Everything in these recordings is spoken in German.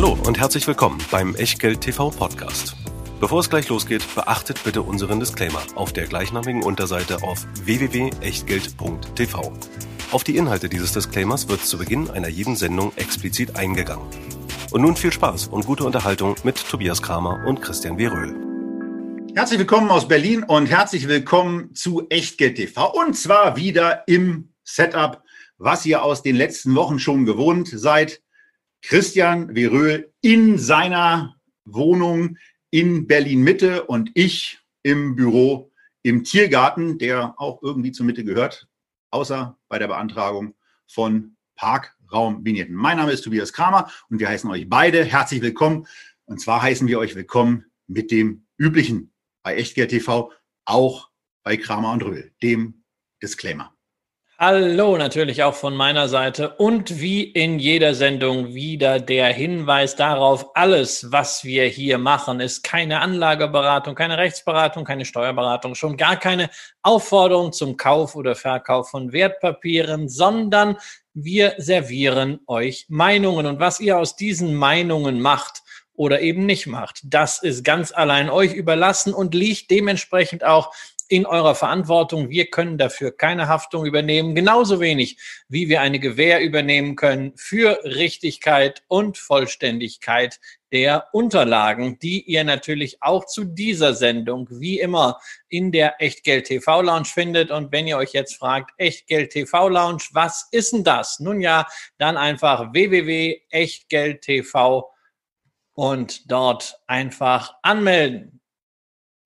Hallo und herzlich willkommen beim Echtgeld TV Podcast. Bevor es gleich losgeht, beachtet bitte unseren Disclaimer auf der gleichnamigen Unterseite auf www.echtgeld.tv. Auf die Inhalte dieses Disclaimers wird zu Beginn einer jeden Sendung explizit eingegangen. Und nun viel Spaß und gute Unterhaltung mit Tobias Kramer und Christian W. Röhl. Herzlich willkommen aus Berlin und herzlich willkommen zu Echtgeld TV. Und zwar wieder im Setup, was ihr aus den letzten Wochen schon gewohnt seid. Christian W. Röhl in seiner Wohnung in Berlin Mitte und ich im Büro im Tiergarten, der auch irgendwie zur Mitte gehört, außer bei der Beantragung von Parkraumvignetten. Mein Name ist Tobias Kramer und wir heißen euch beide herzlich willkommen. Und zwar heißen wir euch willkommen mit dem üblichen bei Echtgeld TV, auch bei Kramer und Röhl, dem Disclaimer. Hallo, natürlich auch von meiner Seite und wie in jeder Sendung wieder der Hinweis darauf, alles, was wir hier machen, ist keine Anlageberatung, keine Rechtsberatung, keine Steuerberatung, schon gar keine Aufforderung zum Kauf oder Verkauf von Wertpapieren, sondern wir servieren euch Meinungen und was ihr aus diesen Meinungen macht, oder eben nicht macht. Das ist ganz allein euch überlassen und liegt dementsprechend auch in eurer Verantwortung. Wir können dafür keine Haftung übernehmen, genauso wenig wie wir eine Gewähr übernehmen können für Richtigkeit und Vollständigkeit der Unterlagen, die ihr natürlich auch zu dieser Sendung wie immer in der Echtgeld TV Lounge findet. Und wenn ihr euch jetzt fragt, Echtgeld TV Lounge, was ist denn das? Nun ja, dann einfach www.echtgeldtv und dort einfach anmelden.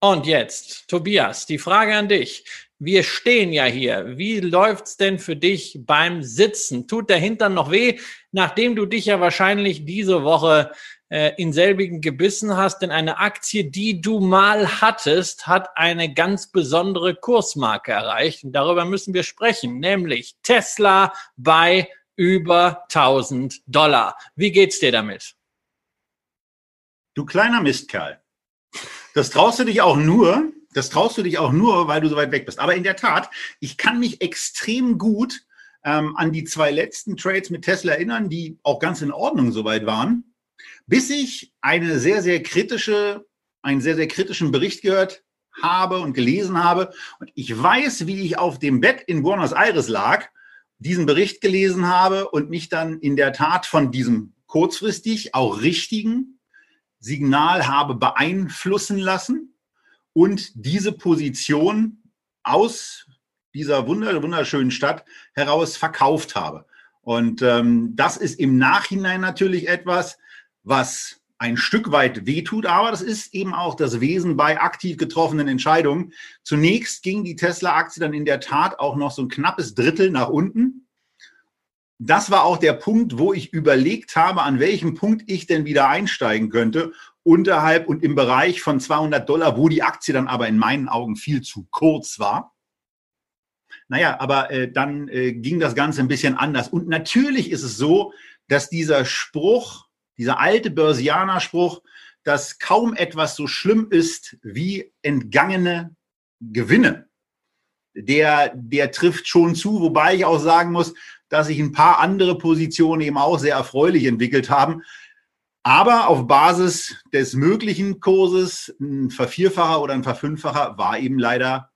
Und jetzt, Tobias, die Frage an dich. Wir stehen ja hier. Wie läuft's denn für dich beim Sitzen? Tut der Hintern noch weh, nachdem du dich ja wahrscheinlich diese Woche äh, in selbigen gebissen hast? Denn eine Aktie, die du mal hattest, hat eine ganz besondere Kursmarke erreicht. Und darüber müssen wir sprechen, nämlich Tesla bei über 1000 Dollar. Wie geht's dir damit? Du kleiner Mistkerl. Das traust du dich auch nur, das traust du dich auch nur, weil du so weit weg bist. Aber in der Tat, ich kann mich extrem gut ähm, an die zwei letzten Trades mit Tesla erinnern, die auch ganz in Ordnung soweit waren, bis ich eine sehr, sehr kritische, einen sehr, sehr kritischen Bericht gehört habe und gelesen habe. Und ich weiß, wie ich auf dem Bett in Buenos Aires lag, diesen Bericht gelesen habe und mich dann in der Tat von diesem kurzfristig auch richtigen Signal habe beeinflussen lassen und diese Position aus dieser wunderschönen Stadt heraus verkauft habe. Und ähm, das ist im Nachhinein natürlich etwas, was ein Stück weit wehtut, aber das ist eben auch das Wesen bei aktiv getroffenen Entscheidungen. Zunächst ging die Tesla-Aktie dann in der Tat auch noch so ein knappes Drittel nach unten das war auch der Punkt, wo ich überlegt habe, an welchem Punkt ich denn wieder einsteigen könnte, unterhalb und im Bereich von 200 Dollar, wo die Aktie dann aber in meinen Augen viel zu kurz war. Naja, aber äh, dann äh, ging das Ganze ein bisschen anders. Und natürlich ist es so, dass dieser Spruch, dieser alte Börsianer-Spruch, dass kaum etwas so schlimm ist wie entgangene Gewinne, der, der trifft schon zu, wobei ich auch sagen muss, dass sich ein paar andere Positionen eben auch sehr erfreulich entwickelt haben. Aber auf Basis des möglichen Kurses ein Vervierfacher oder ein Verfünffacher war eben leider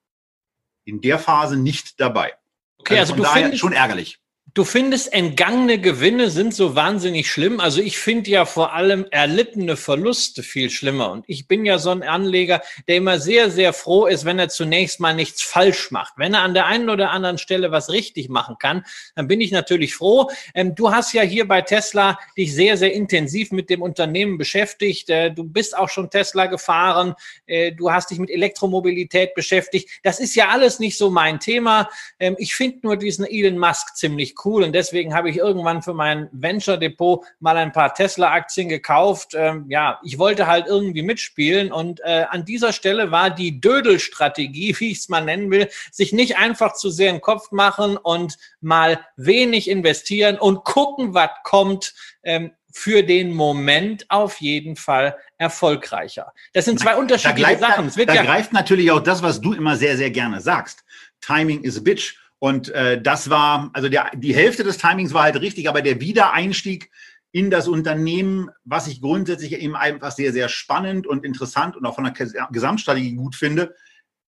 in der Phase nicht dabei. Okay, also, also du findest schon ärgerlich. Du findest, entgangene Gewinne sind so wahnsinnig schlimm. Also ich finde ja vor allem erlittene Verluste viel schlimmer. Und ich bin ja so ein Anleger, der immer sehr, sehr froh ist, wenn er zunächst mal nichts falsch macht. Wenn er an der einen oder anderen Stelle was richtig machen kann, dann bin ich natürlich froh. Ähm, du hast ja hier bei Tesla dich sehr, sehr intensiv mit dem Unternehmen beschäftigt. Äh, du bist auch schon Tesla gefahren. Äh, du hast dich mit Elektromobilität beschäftigt. Das ist ja alles nicht so mein Thema. Ähm, ich finde nur diesen Elon Musk ziemlich cool cool. Und deswegen habe ich irgendwann für mein Venture Depot mal ein paar Tesla-Aktien gekauft. Ähm, ja, ich wollte halt irgendwie mitspielen. Und äh, an dieser Stelle war die Dödel-Strategie, wie ich es mal nennen will, sich nicht einfach zu sehr den Kopf machen und mal wenig investieren und gucken, was kommt. Ähm, für den Moment auf jeden Fall erfolgreicher. Das sind zwei Nein, unterschiedliche da Sachen. Da, da ja greift natürlich auch das, was du immer sehr, sehr gerne sagst. Timing is a bitch. Und äh, das war, also der, die Hälfte des Timings war halt richtig, aber der Wiedereinstieg in das Unternehmen, was ich grundsätzlich eben einfach sehr, sehr spannend und interessant und auch von der Gesamtstrategie gut finde,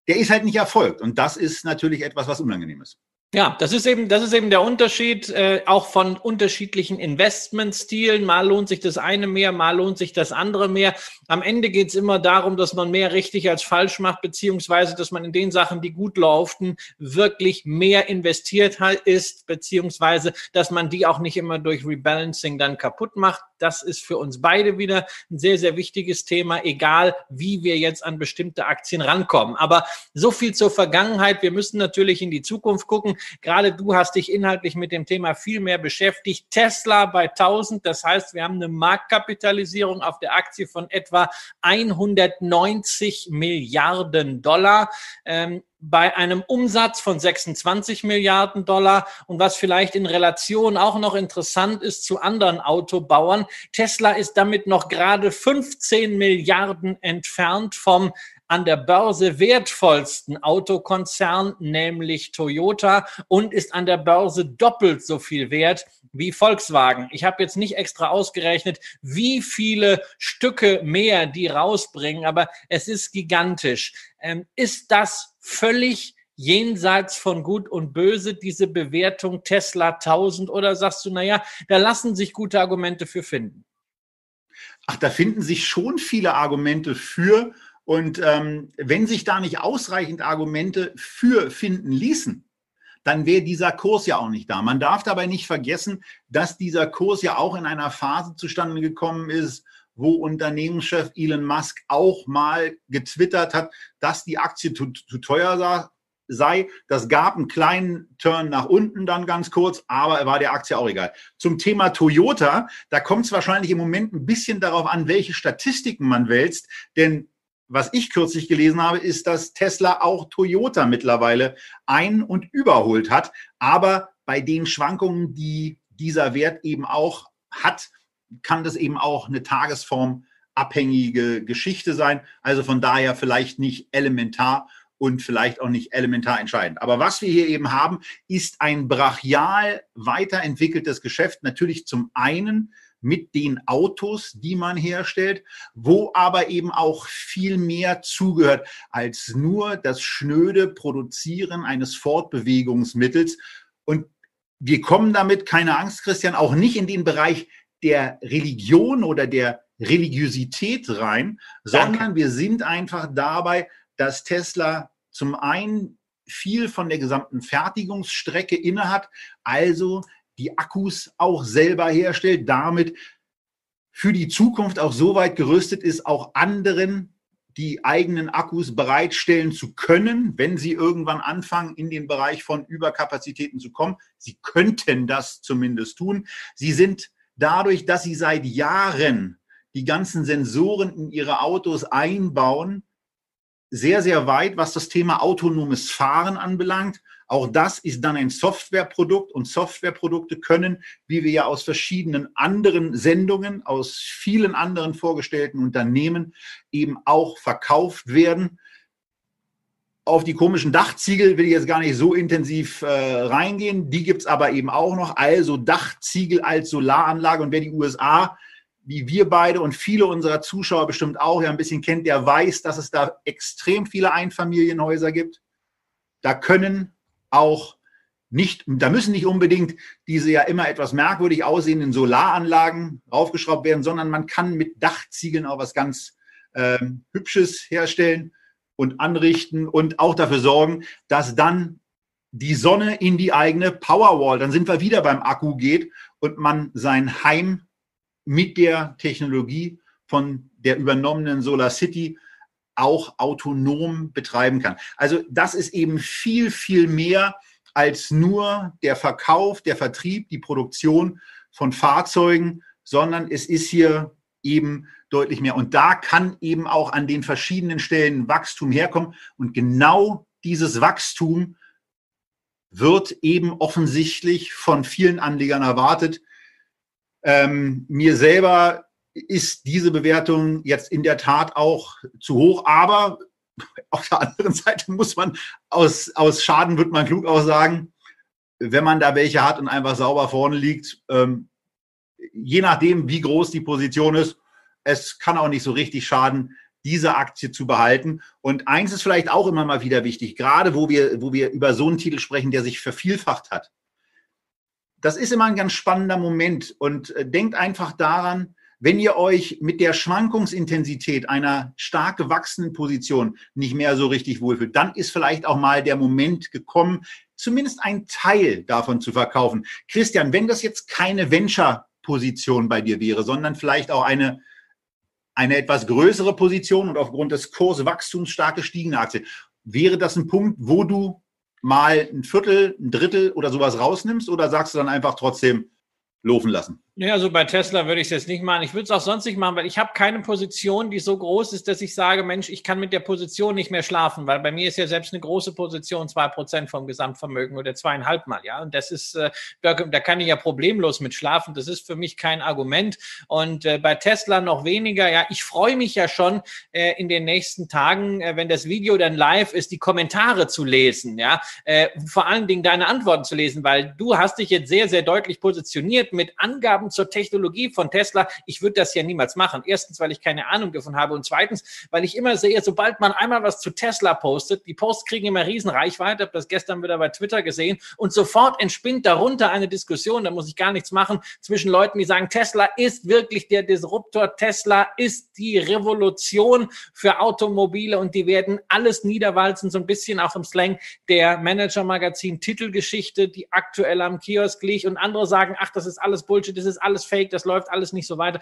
der ist halt nicht erfolgt. Und das ist natürlich etwas, was unangenehm ist. Ja, das ist eben, das ist eben der Unterschied äh, auch von unterschiedlichen Investmentstilen. Mal lohnt sich das eine mehr, mal lohnt sich das andere mehr. Am Ende geht's immer darum, dass man mehr richtig als falsch macht, beziehungsweise dass man in den Sachen, die gut laufen, wirklich mehr investiert ist, beziehungsweise dass man die auch nicht immer durch Rebalancing dann kaputt macht. Das ist für uns beide wieder ein sehr, sehr wichtiges Thema, egal wie wir jetzt an bestimmte Aktien rankommen. Aber so viel zur Vergangenheit. Wir müssen natürlich in die Zukunft gucken. Gerade du hast dich inhaltlich mit dem Thema viel mehr beschäftigt. Tesla bei 1000, das heißt, wir haben eine Marktkapitalisierung auf der Aktie von etwa 190 Milliarden Dollar. Ähm, bei einem Umsatz von 26 Milliarden Dollar und was vielleicht in Relation auch noch interessant ist zu anderen Autobauern. Tesla ist damit noch gerade 15 Milliarden entfernt vom an der Börse wertvollsten Autokonzern, nämlich Toyota, und ist an der Börse doppelt so viel wert wie Volkswagen. Ich habe jetzt nicht extra ausgerechnet, wie viele Stücke mehr die rausbringen, aber es ist gigantisch. Ähm, ist das völlig jenseits von Gut und Böse, diese Bewertung Tesla 1000? Oder sagst du, naja, da lassen sich gute Argumente für finden? Ach, da finden sich schon viele Argumente für. Und ähm, wenn sich da nicht ausreichend Argumente für finden ließen, dann wäre dieser Kurs ja auch nicht da. Man darf dabei nicht vergessen, dass dieser Kurs ja auch in einer Phase zustande gekommen ist, wo Unternehmenschef Elon Musk auch mal getwittert hat, dass die Aktie zu, zu teuer sei. Das gab einen kleinen Turn nach unten dann ganz kurz, aber er war der Aktie auch egal. Zum Thema Toyota, da kommt es wahrscheinlich im Moment ein bisschen darauf an, welche Statistiken man wälzt, denn was ich kürzlich gelesen habe, ist, dass Tesla auch Toyota mittlerweile ein- und überholt hat. Aber bei den Schwankungen, die dieser Wert eben auch hat, kann das eben auch eine tagesformabhängige Geschichte sein. Also von daher vielleicht nicht elementar und vielleicht auch nicht elementar entscheidend. Aber was wir hier eben haben, ist ein brachial weiterentwickeltes Geschäft. Natürlich zum einen mit den Autos, die man herstellt, wo aber eben auch viel mehr zugehört als nur das schnöde Produzieren eines Fortbewegungsmittels. Und wir kommen damit, keine Angst, Christian, auch nicht in den Bereich der Religion oder der Religiosität rein, sondern Danke. wir sind einfach dabei, dass Tesla zum einen viel von der gesamten Fertigungsstrecke innehat, also die Akkus auch selber herstellt, damit für die Zukunft auch so weit gerüstet ist, auch anderen die eigenen Akkus bereitstellen zu können, wenn sie irgendwann anfangen, in den Bereich von Überkapazitäten zu kommen. Sie könnten das zumindest tun. Sie sind dadurch, dass sie seit Jahren die ganzen Sensoren in ihre Autos einbauen, sehr, sehr weit, was das Thema autonomes Fahren anbelangt. Auch das ist dann ein Softwareprodukt und Softwareprodukte können, wie wir ja aus verschiedenen anderen Sendungen, aus vielen anderen vorgestellten Unternehmen eben auch verkauft werden. Auf die komischen Dachziegel will ich jetzt gar nicht so intensiv äh, reingehen. Die gibt es aber eben auch noch. Also Dachziegel als Solaranlage. Und wer die USA wie wir beide und viele unserer Zuschauer bestimmt auch ja ein bisschen kennt, der weiß, dass es da extrem viele Einfamilienhäuser gibt. Da können auch nicht, da müssen nicht unbedingt diese ja immer etwas merkwürdig aussehenden Solaranlagen raufgeschraubt werden, sondern man kann mit Dachziegeln auch was ganz ähm, Hübsches herstellen und anrichten und auch dafür sorgen, dass dann die Sonne in die eigene Powerwall, dann sind wir wieder beim Akku geht und man sein Heim mit der Technologie von der übernommenen Solar City auch autonom betreiben kann. Also das ist eben viel, viel mehr als nur der Verkauf, der Vertrieb, die Produktion von Fahrzeugen, sondern es ist hier eben deutlich mehr. Und da kann eben auch an den verschiedenen Stellen Wachstum herkommen. Und genau dieses Wachstum wird eben offensichtlich von vielen Anlegern erwartet. Ähm, mir selber ist diese Bewertung jetzt in der Tat auch zu hoch. Aber auf der anderen Seite muss man aus, aus Schaden wird man klug auch sagen, wenn man da welche hat und einfach sauber vorne liegt, ähm, je nachdem, wie groß die Position ist, es kann auch nicht so richtig schaden, diese Aktie zu behalten. Und eins ist vielleicht auch immer mal wieder wichtig, gerade wo wir, wo wir über so einen Titel sprechen, der sich vervielfacht hat. Das ist immer ein ganz spannender Moment und äh, denkt einfach daran, wenn ihr euch mit der Schwankungsintensität einer stark gewachsenen Position nicht mehr so richtig wohlfühlt, dann ist vielleicht auch mal der Moment gekommen, zumindest ein Teil davon zu verkaufen. Christian, wenn das jetzt keine Venture-Position bei dir wäre, sondern vielleicht auch eine, eine etwas größere Position und aufgrund des Kurswachstums stark gestiegene Aktie, wäre das ein Punkt, wo du mal ein Viertel, ein Drittel oder sowas rausnimmst oder sagst du dann einfach trotzdem laufen lassen? Ja, also bei Tesla würde ich es jetzt nicht machen. Ich würde es auch sonst nicht machen, weil ich habe keine Position, die so groß ist, dass ich sage, Mensch, ich kann mit der Position nicht mehr schlafen, weil bei mir ist ja selbst eine große Position zwei Prozent vom Gesamtvermögen oder zweieinhalb Mal, ja. Und das ist, äh, da, da, kann ich ja problemlos mit schlafen. Das ist für mich kein Argument. Und äh, bei Tesla noch weniger. Ja, ich freue mich ja schon äh, in den nächsten Tagen, äh, wenn das Video dann live ist, die Kommentare zu lesen, ja. Äh, vor allen Dingen deine Antworten zu lesen, weil du hast dich jetzt sehr, sehr deutlich positioniert mit Angaben Fragen zur Technologie von Tesla. Ich würde das ja niemals machen. Erstens, weil ich keine Ahnung davon habe und zweitens, weil ich immer sehe, sobald man einmal was zu Tesla postet, die Posts kriegen immer riesen Reichweite. Habe das gestern wieder bei Twitter gesehen und sofort entspinnt darunter eine Diskussion. Da muss ich gar nichts machen zwischen Leuten, die sagen, Tesla ist wirklich der Disruptor. Tesla ist die Revolution für Automobile und die werden alles niederwalzen, so ein bisschen auch im Slang der Manager-Magazin Titelgeschichte, die aktuell am Kiosk liegt und andere sagen, ach, das ist alles Bullshit, das ist ist alles fake, das läuft alles nicht so weiter.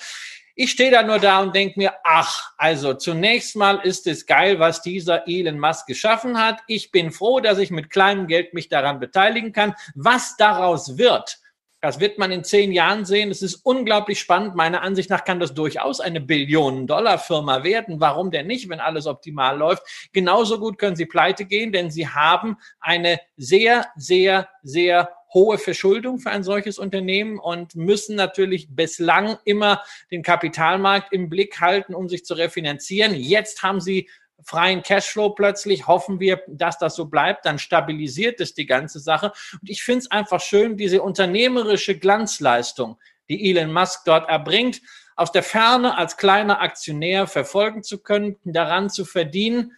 Ich stehe da nur da und denke mir, ach, also zunächst mal ist es geil, was dieser Elon Musk geschaffen hat. Ich bin froh, dass ich mit kleinem Geld mich daran beteiligen kann. Was daraus wird, das wird man in zehn Jahren sehen. Es ist unglaublich spannend. Meiner Ansicht nach kann das durchaus eine Billionen-Dollar-Firma werden. Warum denn nicht, wenn alles optimal läuft? Genauso gut können sie pleite gehen, denn sie haben eine sehr, sehr, sehr hohe Verschuldung für ein solches Unternehmen und müssen natürlich bislang immer den Kapitalmarkt im Blick halten, um sich zu refinanzieren. Jetzt haben sie freien Cashflow plötzlich. Hoffen wir, dass das so bleibt. Dann stabilisiert es die ganze Sache. Und ich finde es einfach schön, diese unternehmerische Glanzleistung, die Elon Musk dort erbringt, aus der Ferne als kleiner Aktionär verfolgen zu können, daran zu verdienen.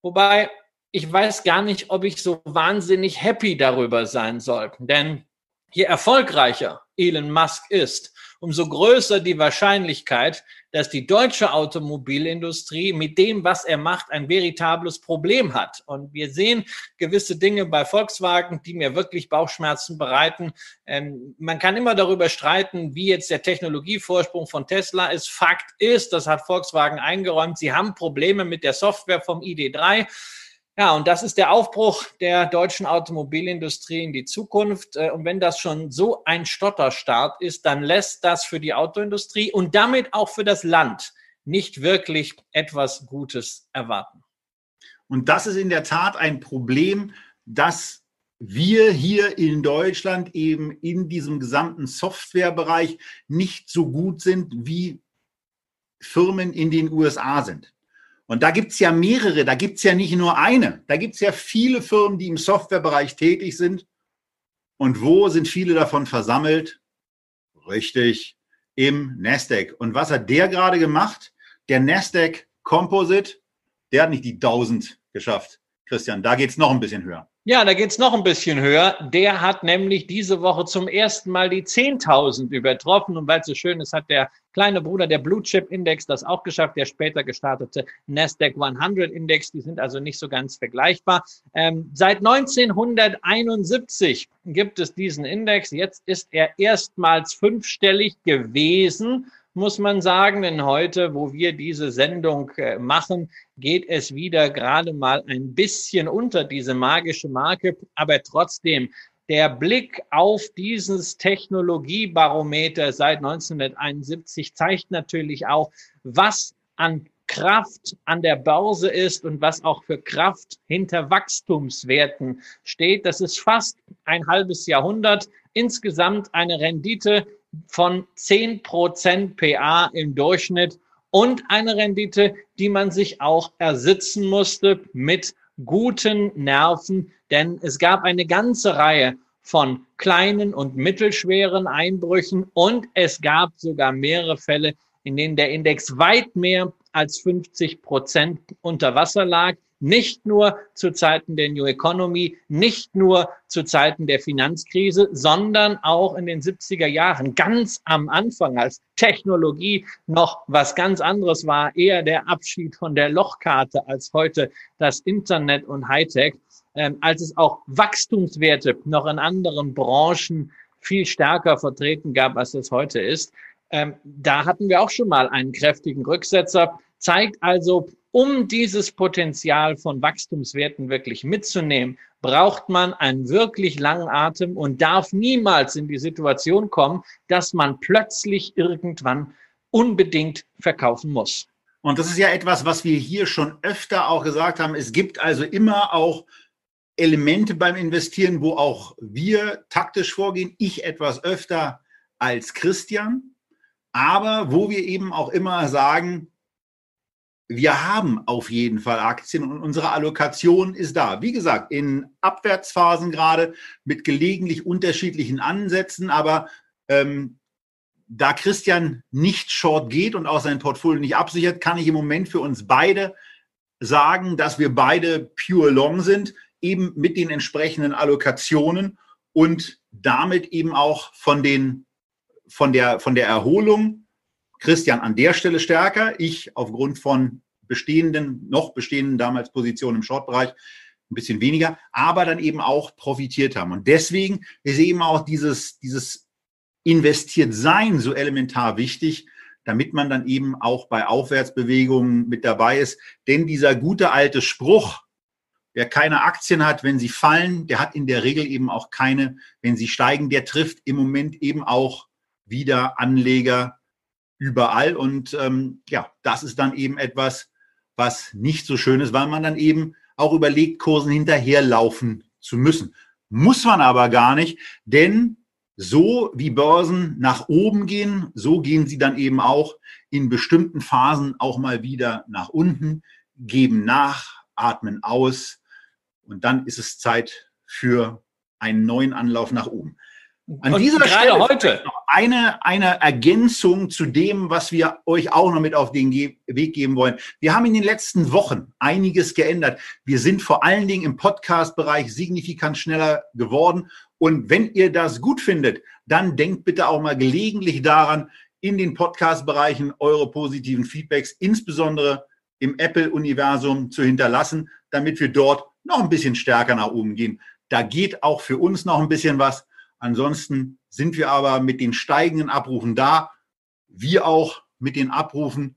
Wobei ich weiß gar nicht, ob ich so wahnsinnig happy darüber sein soll. Denn je erfolgreicher Elon Musk ist, umso größer die Wahrscheinlichkeit, dass die deutsche Automobilindustrie mit dem, was er macht, ein veritables Problem hat. Und wir sehen gewisse Dinge bei Volkswagen, die mir wirklich Bauchschmerzen bereiten. Ähm, man kann immer darüber streiten, wie jetzt der Technologievorsprung von Tesla ist. Fakt ist, das hat Volkswagen eingeräumt, sie haben Probleme mit der Software vom ID3. Ja, und das ist der Aufbruch der deutschen Automobilindustrie in die Zukunft. Äh, und wenn das schon so ein Stotterstart ist, dann lässt das für die Autoindustrie und damit auch für das Land nicht wirklich etwas Gutes erwarten. Und das ist in der Tat ein Problem, dass wir hier in Deutschland eben in diesem gesamten Softwarebereich nicht so gut sind, wie Firmen in den USA sind. Und da gibt's ja mehrere, da gibt's ja nicht nur eine, da gibt's ja viele Firmen, die im Softwarebereich tätig sind. Und wo sind viele davon versammelt? Richtig, im Nasdaq. Und was hat der gerade gemacht? Der Nasdaq Composite, der hat nicht die 1000 geschafft. Christian, da geht's noch ein bisschen höher. Ja, da geht's noch ein bisschen höher. Der hat nämlich diese Woche zum ersten Mal die 10.000 übertroffen. Und weil es so schön ist, hat der kleine Bruder der Blue Chip Index das auch geschafft, der später gestartete Nasdaq 100 Index. Die sind also nicht so ganz vergleichbar. Ähm, seit 1971 gibt es diesen Index. Jetzt ist er erstmals fünfstellig gewesen muss man sagen, denn heute, wo wir diese Sendung äh, machen, geht es wieder gerade mal ein bisschen unter diese magische Marke, aber trotzdem der Blick auf dieses Technologiebarometer seit 1971 zeigt natürlich auch, was an Kraft an der Börse ist und was auch für Kraft hinter Wachstumswerten steht. Das ist fast ein halbes Jahrhundert. Insgesamt eine Rendite von 10% PA im Durchschnitt und eine Rendite, die man sich auch ersitzen musste mit guten Nerven, denn es gab eine ganze Reihe von kleinen und mittelschweren Einbrüchen und es gab sogar mehrere Fälle, in denen der Index weit mehr als 50 Prozent unter Wasser lag nicht nur zu Zeiten der New Economy, nicht nur zu Zeiten der Finanzkrise, sondern auch in den 70er Jahren, ganz am Anfang, als Technologie noch was ganz anderes war, eher der Abschied von der Lochkarte als heute das Internet und Hightech, ähm, als es auch Wachstumswerte noch in anderen Branchen viel stärker vertreten gab, als es heute ist. Ähm, da hatten wir auch schon mal einen kräftigen Rücksetzer, zeigt also, um dieses Potenzial von Wachstumswerten wirklich mitzunehmen, braucht man einen wirklich langen Atem und darf niemals in die Situation kommen, dass man plötzlich irgendwann unbedingt verkaufen muss. Und das ist ja etwas, was wir hier schon öfter auch gesagt haben. Es gibt also immer auch Elemente beim Investieren, wo auch wir taktisch vorgehen. Ich etwas öfter als Christian, aber wo wir eben auch immer sagen, wir haben auf jeden Fall Aktien und unsere Allokation ist da. Wie gesagt, in Abwärtsphasen gerade mit gelegentlich unterschiedlichen Ansätzen, aber ähm, da Christian nicht short geht und auch sein Portfolio nicht absichert, kann ich im Moment für uns beide sagen, dass wir beide pure long sind, eben mit den entsprechenden Allokationen und damit eben auch von den von der von der Erholung Christian an der Stelle stärker, ich aufgrund von bestehenden, noch bestehenden damals Positionen im Short-Bereich ein bisschen weniger, aber dann eben auch profitiert haben. Und deswegen ist eben auch dieses, dieses investiert sein so elementar wichtig, damit man dann eben auch bei Aufwärtsbewegungen mit dabei ist. Denn dieser gute alte Spruch, wer keine Aktien hat, wenn sie fallen, der hat in der Regel eben auch keine, wenn sie steigen, der trifft im Moment eben auch wieder Anleger überall. Und ähm, ja, das ist dann eben etwas, was nicht so schön ist, weil man dann eben auch überlegt, Kursen hinterherlaufen zu müssen. Muss man aber gar nicht, denn so wie Börsen nach oben gehen, so gehen sie dann eben auch in bestimmten Phasen auch mal wieder nach unten, geben nach, atmen aus und dann ist es Zeit für einen neuen Anlauf nach oben. An und dieser Stelle heute noch eine, eine Ergänzung zu dem, was wir euch auch noch mit auf den Ge Weg geben wollen. Wir haben in den letzten Wochen einiges geändert. Wir sind vor allen Dingen im Podcast-Bereich signifikant schneller geworden. Und wenn ihr das gut findet, dann denkt bitte auch mal gelegentlich daran, in den Podcast-Bereichen eure positiven Feedbacks, insbesondere im Apple-Universum, zu hinterlassen, damit wir dort noch ein bisschen stärker nach oben gehen. Da geht auch für uns noch ein bisschen was. Ansonsten sind wir aber mit den steigenden Abrufen da, wie auch mit den Abrufen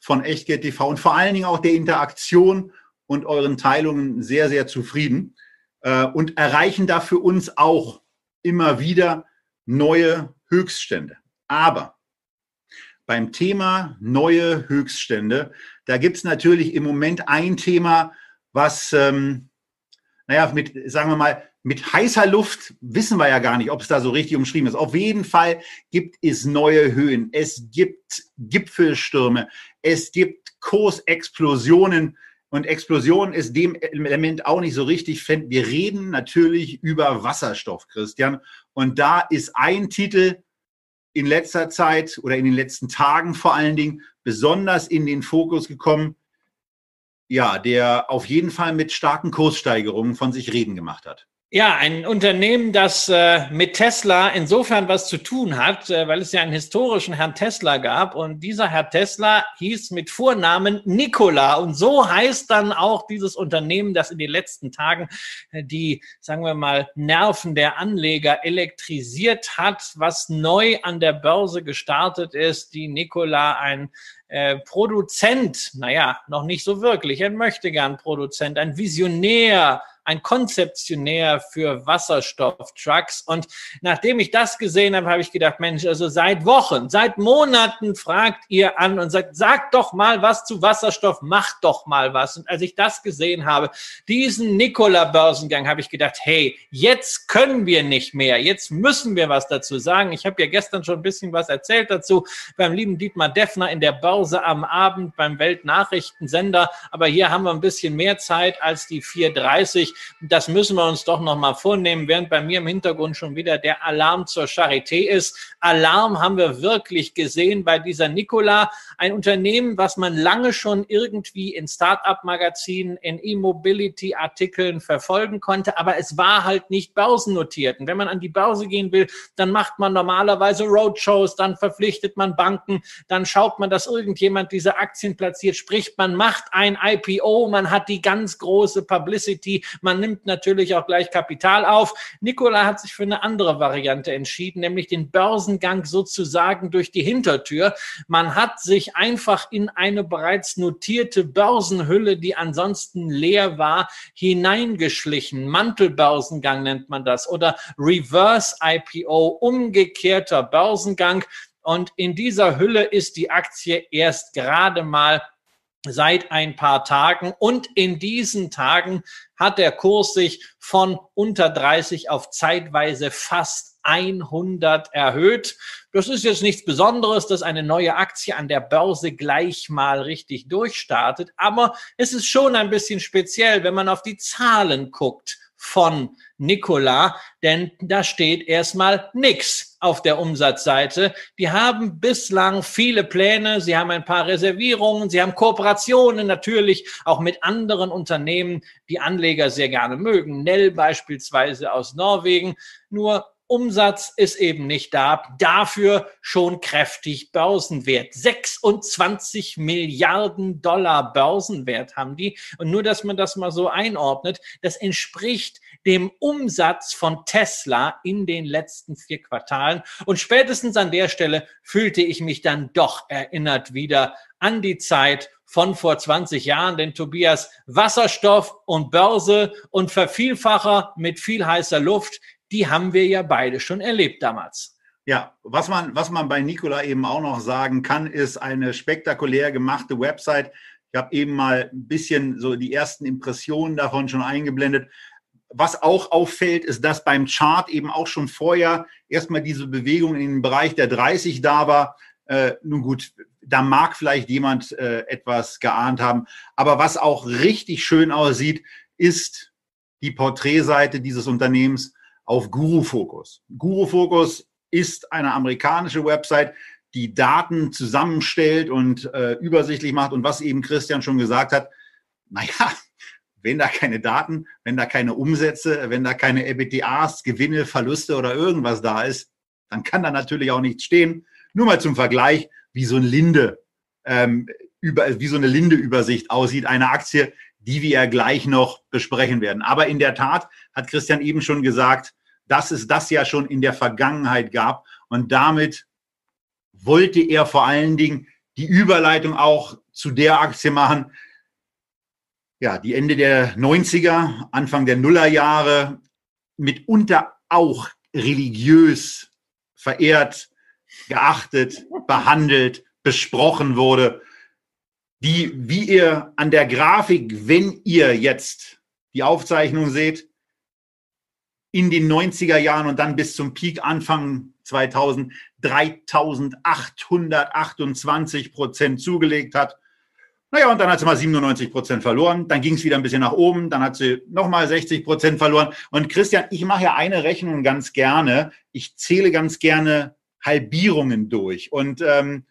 von Echtgeld TV und vor allen Dingen auch der Interaktion und euren Teilungen sehr, sehr zufrieden äh, und erreichen da für uns auch immer wieder neue Höchststände. Aber beim Thema neue Höchststände, da gibt es natürlich im Moment ein Thema, was, ähm, naja, mit, sagen wir mal, mit heißer Luft wissen wir ja gar nicht, ob es da so richtig umschrieben ist. Auf jeden Fall gibt es neue Höhen. Es gibt Gipfelstürme. Es gibt Kursexplosionen. Und Explosion ist dem Element auch nicht so richtig. Wir reden natürlich über Wasserstoff, Christian. Und da ist ein Titel in letzter Zeit oder in den letzten Tagen vor allen Dingen besonders in den Fokus gekommen. Ja, der auf jeden Fall mit starken Kurssteigerungen von sich reden gemacht hat. Ja, ein Unternehmen, das äh, mit Tesla insofern was zu tun hat, äh, weil es ja einen historischen Herrn Tesla gab. Und dieser Herr Tesla hieß mit Vornamen Nikola. Und so heißt dann auch dieses Unternehmen, das in den letzten Tagen äh, die, sagen wir mal, Nerven der Anleger elektrisiert hat, was neu an der Börse gestartet ist, die Nikola ein äh, Produzent, naja, noch nicht so wirklich, ein möchte gern Produzent, ein Visionär, ein Konzeptionär für Wasserstofftrucks. Und nachdem ich das gesehen habe, habe ich gedacht, Mensch, also seit Wochen, seit Monaten fragt ihr an und sagt, sagt doch mal was zu Wasserstoff, macht doch mal was. Und als ich das gesehen habe, diesen Nikola-Börsengang, habe ich gedacht, hey, jetzt können wir nicht mehr, jetzt müssen wir was dazu sagen. Ich habe ja gestern schon ein bisschen was erzählt dazu beim lieben Dietmar Deffner in der Börse am Abend beim Weltnachrichtensender. Aber hier haben wir ein bisschen mehr Zeit als die 4.30 Das müssen wir uns doch nochmal vornehmen, während bei mir im Hintergrund schon wieder der Alarm zur Charité ist. Alarm haben wir wirklich gesehen bei dieser Nikola, ein Unternehmen, was man lange schon irgendwie in Start-up-Magazinen, in E-Mobility-Artikeln verfolgen konnte, aber es war halt nicht börsennotiert. Und wenn man an die Börse gehen will, dann macht man normalerweise Roadshows, dann verpflichtet man Banken, dann schaut man, dass irgendjemand diese Aktien platziert, sprich, man macht ein IPO, man hat die ganz große Publicity, man nimmt natürlich auch gleich Kapital auf. Nikola hat sich für eine andere Variante entschieden, nämlich den Börsengang sozusagen durch die Hintertür. Man hat sich einfach in eine bereits notierte Börsenhülle, die ansonsten leer war, hineingeschlichen. Mantelbörsengang nennt man das oder Reverse IPO, umgekehrter Börsengang. Und in dieser Hülle ist die Aktie erst gerade mal seit ein paar Tagen. Und in diesen Tagen hat der Kurs sich von unter 30 auf zeitweise fast 100 erhöht. Das ist jetzt nichts Besonderes, dass eine neue Aktie an der Börse gleich mal richtig durchstartet. Aber es ist schon ein bisschen speziell, wenn man auf die Zahlen guckt von Nikola, denn da steht erstmal nichts auf der Umsatzseite. Die haben bislang viele Pläne, sie haben ein paar Reservierungen, sie haben Kooperationen natürlich auch mit anderen Unternehmen, die Anleger sehr gerne mögen. Nell beispielsweise aus Norwegen. Nur Umsatz ist eben nicht da. Dafür schon kräftig Börsenwert. 26 Milliarden Dollar Börsenwert haben die. Und nur, dass man das mal so einordnet, das entspricht dem Umsatz von Tesla in den letzten vier Quartalen. Und spätestens an der Stelle fühlte ich mich dann doch erinnert wieder an die Zeit von vor 20 Jahren, denn Tobias, Wasserstoff und Börse und Vervielfacher mit viel heißer Luft, die haben wir ja beide schon erlebt damals. Ja, was man, was man bei Nikola eben auch noch sagen kann, ist eine spektakulär gemachte Website. Ich habe eben mal ein bisschen so die ersten Impressionen davon schon eingeblendet. Was auch auffällt, ist, dass beim Chart eben auch schon vorher erstmal diese Bewegung in den Bereich der 30 da war. Äh, nun gut, da mag vielleicht jemand äh, etwas geahnt haben. Aber was auch richtig schön aussieht, ist die Porträtseite dieses Unternehmens auf Guru Focus. Guru Focus ist eine amerikanische Website, die Daten zusammenstellt und äh, übersichtlich macht. Und was eben Christian schon gesagt hat, naja, wenn da keine Daten, wenn da keine Umsätze, wenn da keine EBTAs, Gewinne, Verluste oder irgendwas da ist, dann kann da natürlich auch nichts stehen. Nur mal zum Vergleich, wie so ein Linde, ähm, über, wie so eine Linde-Übersicht aussieht, eine Aktie, die wir gleich noch besprechen werden. Aber in der Tat hat Christian eben schon gesagt, dass es das ja schon in der Vergangenheit gab. Und damit wollte er vor allen Dingen die Überleitung auch zu der Aktie machen, ja, die Ende der 90er, Anfang der Nullerjahre mitunter auch religiös verehrt, geachtet, behandelt, besprochen wurde, die, wie ihr an der Grafik, wenn ihr jetzt die Aufzeichnung seht, in den 90er Jahren und dann bis zum Peak Anfang 2000 3828 Prozent zugelegt hat. Naja, und dann hat sie mal 97 Prozent verloren. Dann ging es wieder ein bisschen nach oben. Dann hat sie nochmal 60 Prozent verloren. Und Christian, ich mache ja eine Rechnung ganz gerne. Ich zähle ganz gerne Halbierungen durch. Und ähm,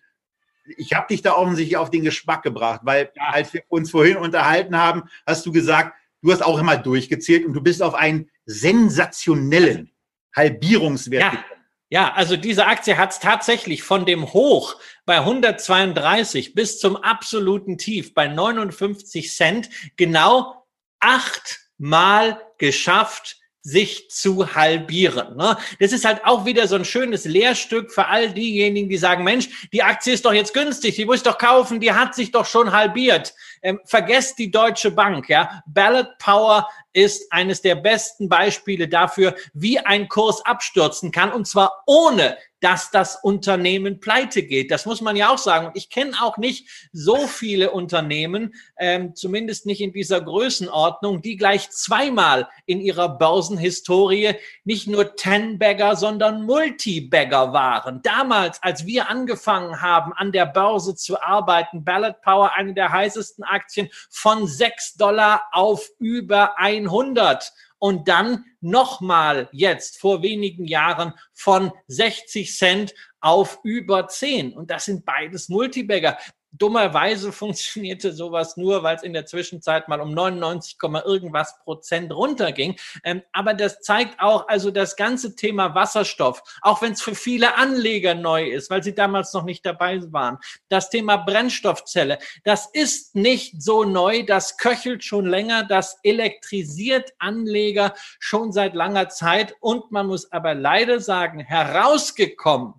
ich habe dich da offensichtlich auf den Geschmack gebracht, weil als wir uns vorhin unterhalten haben, hast du gesagt, du hast auch immer durchgezählt und du bist auf einen sensationellen Halbierungswert ja. gekommen. Ja, also diese Aktie hat es tatsächlich von dem Hoch bei 132 bis zum absoluten Tief bei 59 Cent genau achtmal geschafft, sich zu halbieren. Ne? Das ist halt auch wieder so ein schönes Lehrstück für all diejenigen, die sagen, Mensch, die Aktie ist doch jetzt günstig, die muss ich doch kaufen, die hat sich doch schon halbiert. Ähm, vergesst die Deutsche Bank. Ja, Ballot Power ist eines der besten Beispiele dafür, wie ein Kurs abstürzen kann und zwar ohne dass das Unternehmen pleite geht. Das muss man ja auch sagen. Und ich kenne auch nicht so viele Unternehmen, ähm, zumindest nicht in dieser Größenordnung, die gleich zweimal in ihrer Börsenhistorie nicht nur Ten-Bagger, sondern Multi-Bagger waren. Damals, als wir angefangen haben, an der Börse zu arbeiten, Ballot Power, eine der heißesten Aktien, von 6 Dollar auf über 100 und dann nochmal jetzt vor wenigen Jahren von 60 Cent auf über 10. Und das sind beides Multibagger. Dummerweise funktionierte sowas nur, weil es in der Zwischenzeit mal um 99, irgendwas Prozent runterging. Ähm, aber das zeigt auch, also das ganze Thema Wasserstoff, auch wenn es für viele Anleger neu ist, weil sie damals noch nicht dabei waren. Das Thema Brennstoffzelle, das ist nicht so neu, das köchelt schon länger, das elektrisiert Anleger schon seit langer Zeit. Und man muss aber leider sagen, herausgekommen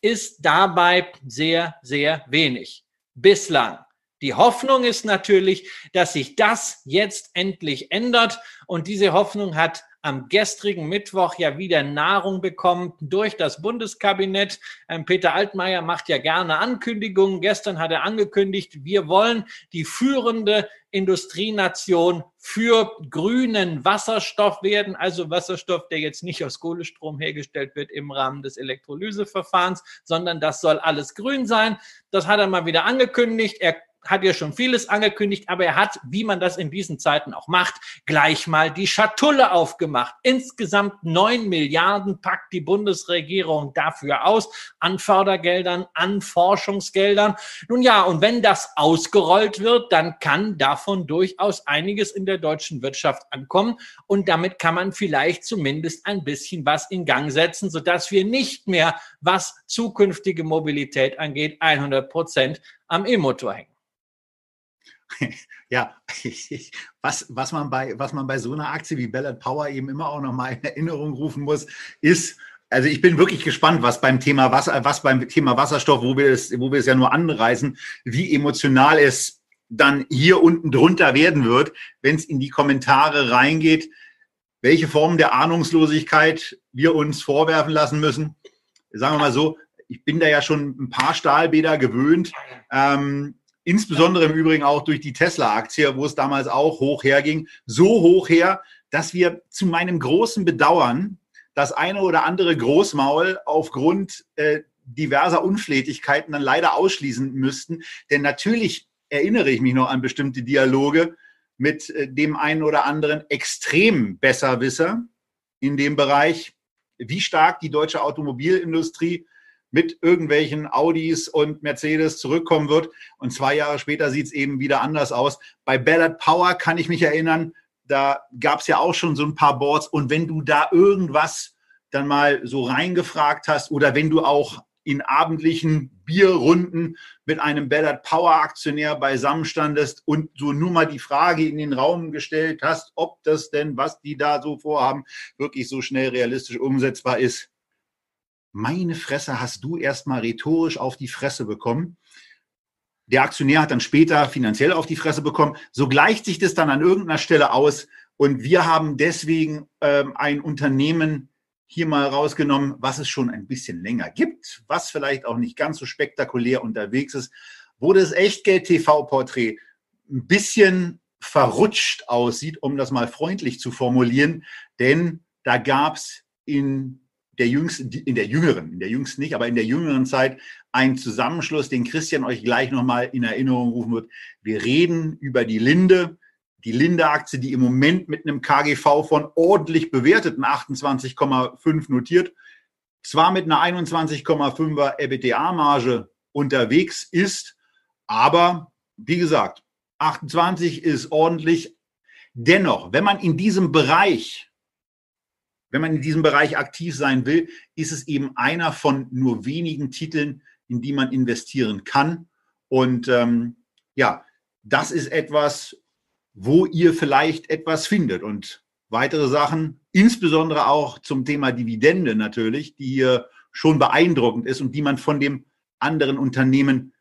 ist dabei sehr, sehr wenig bislang. Die Hoffnung ist natürlich, dass sich das jetzt endlich ändert. Und diese Hoffnung hat am gestrigen Mittwoch ja wieder Nahrung bekommen durch das Bundeskabinett. Ähm, Peter Altmaier macht ja gerne Ankündigungen. Gestern hat er angekündigt, wir wollen die führende Industrienation für grünen Wasserstoff werden, also Wasserstoff, der jetzt nicht aus Kohlestrom hergestellt wird im Rahmen des Elektrolyseverfahrens, sondern das soll alles grün sein. Das hat er mal wieder angekündigt. Er hat ja schon vieles angekündigt, aber er hat, wie man das in diesen Zeiten auch macht, gleich mal die Schatulle aufgemacht. Insgesamt neun Milliarden packt die Bundesregierung dafür aus, an Fördergeldern, an Forschungsgeldern. Nun ja, und wenn das ausgerollt wird, dann kann davon durchaus einiges in der deutschen Wirtschaft ankommen. Und damit kann man vielleicht zumindest ein bisschen was in Gang setzen, sodass wir nicht mehr, was zukünftige Mobilität angeht, 100 Prozent am E-Motor hängen. Ja, was, was, man bei, was man bei so einer Aktie wie Ballard Power eben immer auch nochmal in Erinnerung rufen muss, ist, also ich bin wirklich gespannt, was beim Thema Wasser, was beim Thema Wasserstoff, wo wir es, wo wir es ja nur anreißen, wie emotional es dann hier unten drunter werden wird, wenn es in die Kommentare reingeht, welche Formen der Ahnungslosigkeit wir uns vorwerfen lassen müssen. Sagen wir mal so, ich bin da ja schon ein paar Stahlbäder gewöhnt. Ähm, Insbesondere im Übrigen auch durch die Tesla-Aktie, wo es damals auch hoch herging. So hoch her, dass wir zu meinem großen Bedauern das eine oder andere Großmaul aufgrund äh, diverser Unflätigkeiten dann leider ausschließen müssten. Denn natürlich erinnere ich mich noch an bestimmte Dialoge mit äh, dem einen oder anderen extrem Besserwisser in dem Bereich, wie stark die deutsche Automobilindustrie mit irgendwelchen Audis und Mercedes zurückkommen wird. Und zwei Jahre später sieht es eben wieder anders aus. Bei Ballard Power kann ich mich erinnern, da gab es ja auch schon so ein paar Boards. Und wenn du da irgendwas dann mal so reingefragt hast oder wenn du auch in abendlichen Bierrunden mit einem Ballard Power Aktionär beisammenstandest und so nur mal die Frage in den Raum gestellt hast, ob das denn, was die da so vorhaben, wirklich so schnell realistisch umsetzbar ist, meine Fresse hast du erstmal rhetorisch auf die Fresse bekommen. Der Aktionär hat dann später finanziell auf die Fresse bekommen. So gleicht sich das dann an irgendeiner Stelle aus. Und wir haben deswegen ähm, ein Unternehmen hier mal rausgenommen, was es schon ein bisschen länger gibt, was vielleicht auch nicht ganz so spektakulär unterwegs ist, wo das Echtgeld-TV-Porträt ein bisschen verrutscht aussieht, um das mal freundlich zu formulieren. Denn da gab es in der jüngsten, in der jüngeren, in der jüngsten nicht, aber in der jüngeren Zeit ein Zusammenschluss, den Christian euch gleich nochmal in Erinnerung rufen wird. Wir reden über die Linde, die Linde-Aktie, die im Moment mit einem KGV von ordentlich bewerteten 28,5 notiert, zwar mit einer 21,5er EBITDA-Marge unterwegs ist, aber wie gesagt, 28 ist ordentlich. Dennoch, wenn man in diesem Bereich wenn man in diesem Bereich aktiv sein will, ist es eben einer von nur wenigen Titeln, in die man investieren kann. Und ähm, ja, das ist etwas, wo ihr vielleicht etwas findet. Und weitere Sachen, insbesondere auch zum Thema Dividende natürlich, die hier schon beeindruckend ist und die man von dem anderen Unternehmen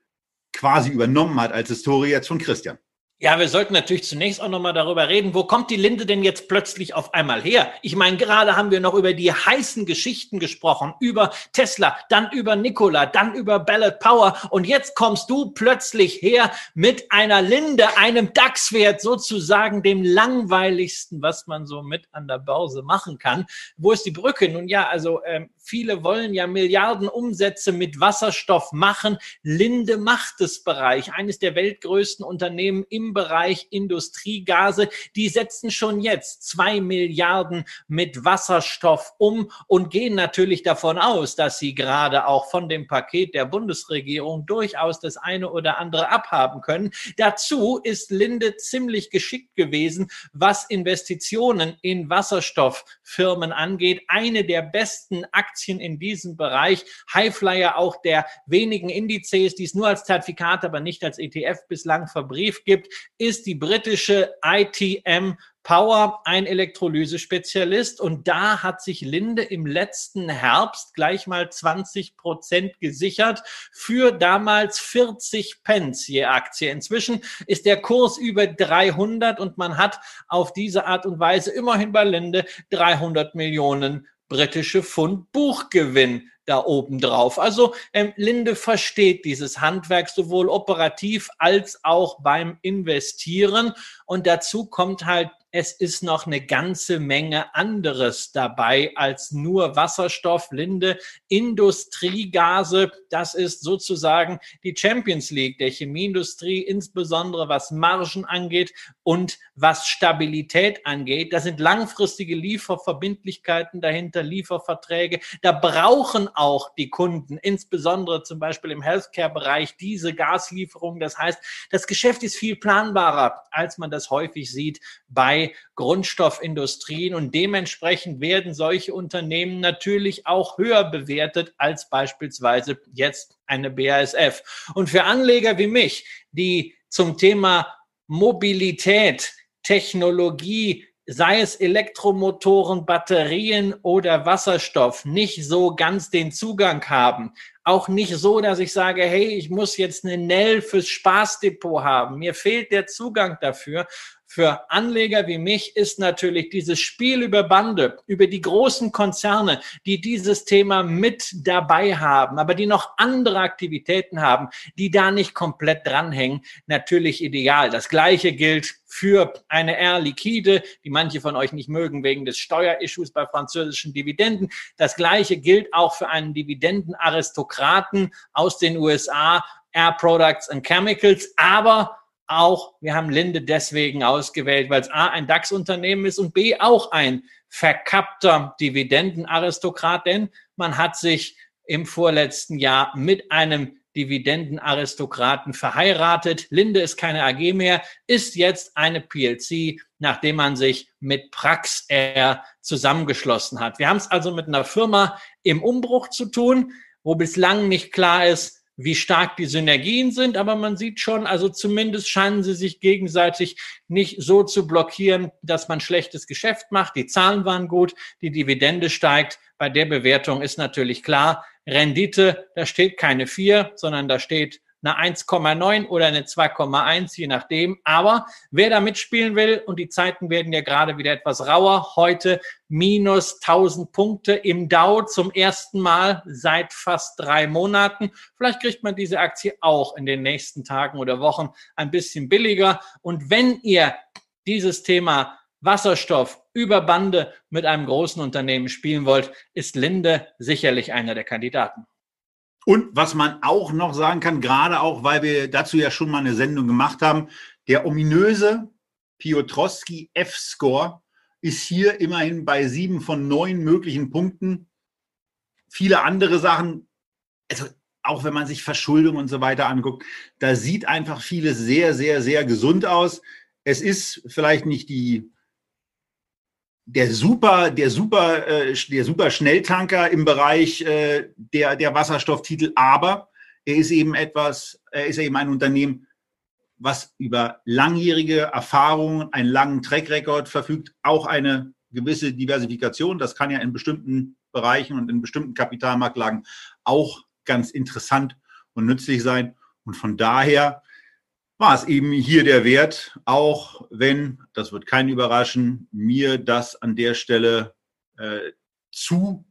quasi übernommen hat als Historie jetzt von Christian. Ja, wir sollten natürlich zunächst auch nochmal darüber reden, wo kommt die Linde denn jetzt plötzlich auf einmal her? Ich meine, gerade haben wir noch über die heißen Geschichten gesprochen, über Tesla, dann über Nikola, dann über Ballot Power und jetzt kommst du plötzlich her mit einer Linde, einem DAX-Wert sozusagen dem langweiligsten, was man so mit an der Börse machen kann. Wo ist die Brücke? Nun ja, also ähm, viele wollen ja Milliarden Umsätze mit Wasserstoff machen. Linde macht es Bereich, eines der weltgrößten Unternehmen im Bereich Industriegase, die setzen schon jetzt zwei Milliarden mit Wasserstoff um und gehen natürlich davon aus, dass sie gerade auch von dem Paket der Bundesregierung durchaus das eine oder andere abhaben können. Dazu ist Linde ziemlich geschickt gewesen, was Investitionen in Wasserstofffirmen angeht. Eine der besten Aktien in diesem Bereich. Highflyer auch der wenigen Indizes, die es nur als Zertifikat, aber nicht als ETF bislang verbrieft gibt ist die britische ITM Power ein Elektrolysespezialist und da hat sich Linde im letzten Herbst gleich mal 20 Prozent gesichert für damals 40 Pence je Aktie. Inzwischen ist der Kurs über 300 und man hat auf diese Art und Weise immerhin bei Linde 300 Millionen britische Pfund Buchgewinn da oben drauf. Also ähm, Linde versteht dieses Handwerk sowohl operativ als auch beim Investieren. Und dazu kommt halt es ist noch eine ganze Menge anderes dabei als nur Wasserstoff, Linde, Industriegase. Das ist sozusagen die Champions League der Chemieindustrie, insbesondere was Margen angeht und was Stabilität angeht. Da sind langfristige Lieferverbindlichkeiten dahinter, Lieferverträge. Da brauchen auch die Kunden, insbesondere zum Beispiel im Healthcare-Bereich, diese Gaslieferung. Das heißt, das Geschäft ist viel planbarer, als man das häufig sieht bei Grundstoffindustrien und dementsprechend werden solche Unternehmen natürlich auch höher bewertet als beispielsweise jetzt eine BASF. Und für Anleger wie mich, die zum Thema Mobilität, Technologie, sei es Elektromotoren, Batterien oder Wasserstoff, nicht so ganz den Zugang haben. Auch nicht so, dass ich sage, hey, ich muss jetzt eine Nell fürs Spaßdepot haben. Mir fehlt der Zugang dafür. Für Anleger wie mich ist natürlich dieses Spiel über Bande, über die großen Konzerne, die dieses Thema mit dabei haben, aber die noch andere Aktivitäten haben, die da nicht komplett dranhängen, natürlich ideal. Das Gleiche gilt für eine Air Liquide, die manche von euch nicht mögen wegen des Steuerissues bei französischen Dividenden. Das Gleiche gilt auch für einen Dividendenaristokraten aus den USA, Air Products and Chemicals, aber auch, wir haben Linde deswegen ausgewählt, weil es A, ein DAX-Unternehmen ist und B, auch ein verkappter Dividendenaristokrat, denn man hat sich im vorletzten Jahr mit einem Dividendenaristokraten verheiratet. Linde ist keine AG mehr, ist jetzt eine PLC, nachdem man sich mit Praxair zusammengeschlossen hat. Wir haben es also mit einer Firma im Umbruch zu tun, wo bislang nicht klar ist, wie stark die Synergien sind, aber man sieht schon, also zumindest scheinen sie sich gegenseitig nicht so zu blockieren, dass man schlechtes Geschäft macht. Die Zahlen waren gut, die Dividende steigt. Bei der Bewertung ist natürlich klar, Rendite, da steht keine vier, sondern da steht eine 1,9 oder eine 2,1, je nachdem. Aber wer da mitspielen will, und die Zeiten werden ja gerade wieder etwas rauer, heute minus 1000 Punkte im Dow zum ersten Mal seit fast drei Monaten. Vielleicht kriegt man diese Aktie auch in den nächsten Tagen oder Wochen ein bisschen billiger. Und wenn ihr dieses Thema Wasserstoff über Bande mit einem großen Unternehmen spielen wollt, ist Linde sicherlich einer der Kandidaten. Und was man auch noch sagen kann, gerade auch, weil wir dazu ja schon mal eine Sendung gemacht haben, der ominöse Piotrowski F-Score ist hier immerhin bei sieben von neun möglichen Punkten. Viele andere Sachen, also auch wenn man sich Verschuldung und so weiter anguckt, da sieht einfach vieles sehr, sehr, sehr gesund aus. Es ist vielleicht nicht die der super, der super, äh, der super Schnelltanker im Bereich äh, der, der Wasserstofftitel, aber er ist eben etwas, er ist eben ein Unternehmen, was über langjährige Erfahrungen, einen langen Track-Record verfügt, auch eine gewisse Diversifikation. Das kann ja in bestimmten Bereichen und in bestimmten Kapitalmarktlagen auch ganz interessant und nützlich sein. Und von daher war es eben hier der Wert, auch wenn, das wird keinen überraschen, mir das an der Stelle äh, zu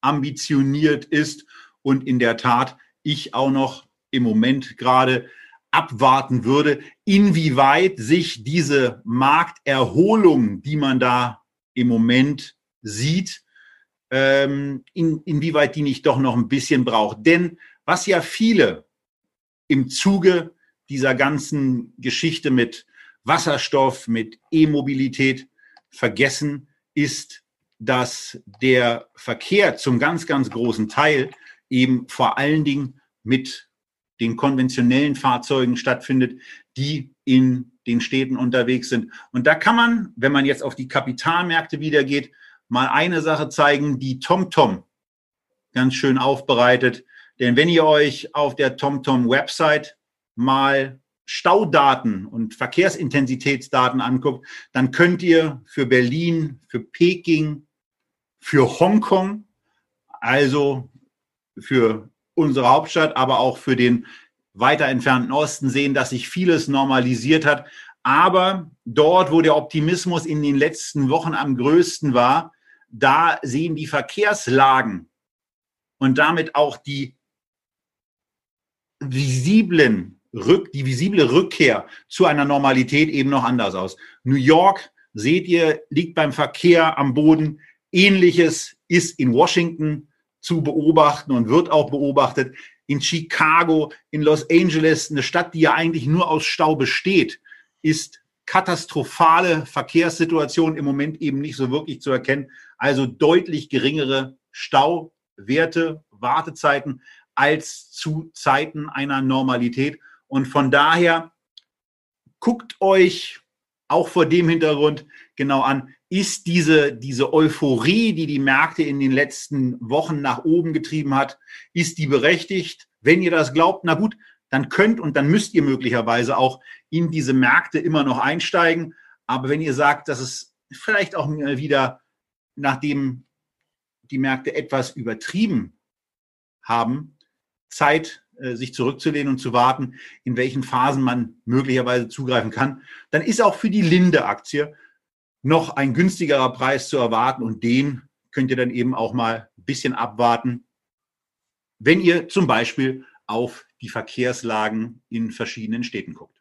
ambitioniert ist und in der Tat ich auch noch im Moment gerade abwarten würde, inwieweit sich diese Markterholung, die man da im Moment sieht, ähm, in, inwieweit die nicht doch noch ein bisschen braucht. Denn was ja viele im Zuge dieser ganzen Geschichte mit Wasserstoff, mit E-Mobilität vergessen, ist, dass der Verkehr zum ganz, ganz großen Teil eben vor allen Dingen mit den konventionellen Fahrzeugen stattfindet, die in den Städten unterwegs sind. Und da kann man, wenn man jetzt auf die Kapitalmärkte wieder geht, mal eine Sache zeigen, die TomTom ganz schön aufbereitet. Denn wenn ihr euch auf der TomTom-Website mal Staudaten und Verkehrsintensitätsdaten anguckt, dann könnt ihr für Berlin, für Peking, für Hongkong, also für unsere Hauptstadt, aber auch für den weiter entfernten Osten sehen, dass sich vieles normalisiert hat. Aber dort, wo der Optimismus in den letzten Wochen am größten war, da sehen die Verkehrslagen und damit auch die visiblen Rück, die visible Rückkehr zu einer Normalität eben noch anders aus. New York, seht ihr, liegt beim Verkehr am Boden. Ähnliches ist in Washington zu beobachten und wird auch beobachtet. In Chicago, in Los Angeles, eine Stadt, die ja eigentlich nur aus Stau besteht, ist katastrophale Verkehrssituation im Moment eben nicht so wirklich zu erkennen. Also deutlich geringere Stauwerte, Wartezeiten als zu Zeiten einer Normalität. Und von daher guckt euch auch vor dem Hintergrund genau an, ist diese, diese Euphorie, die die Märkte in den letzten Wochen nach oben getrieben hat, ist die berechtigt? Wenn ihr das glaubt, na gut, dann könnt und dann müsst ihr möglicherweise auch in diese Märkte immer noch einsteigen. Aber wenn ihr sagt, dass es vielleicht auch wieder, nachdem die Märkte etwas übertrieben haben, Zeit sich zurückzulehnen und zu warten, in welchen Phasen man möglicherweise zugreifen kann, dann ist auch für die Linde-Aktie noch ein günstigerer Preis zu erwarten und den könnt ihr dann eben auch mal ein bisschen abwarten, wenn ihr zum Beispiel auf die Verkehrslagen in verschiedenen Städten guckt.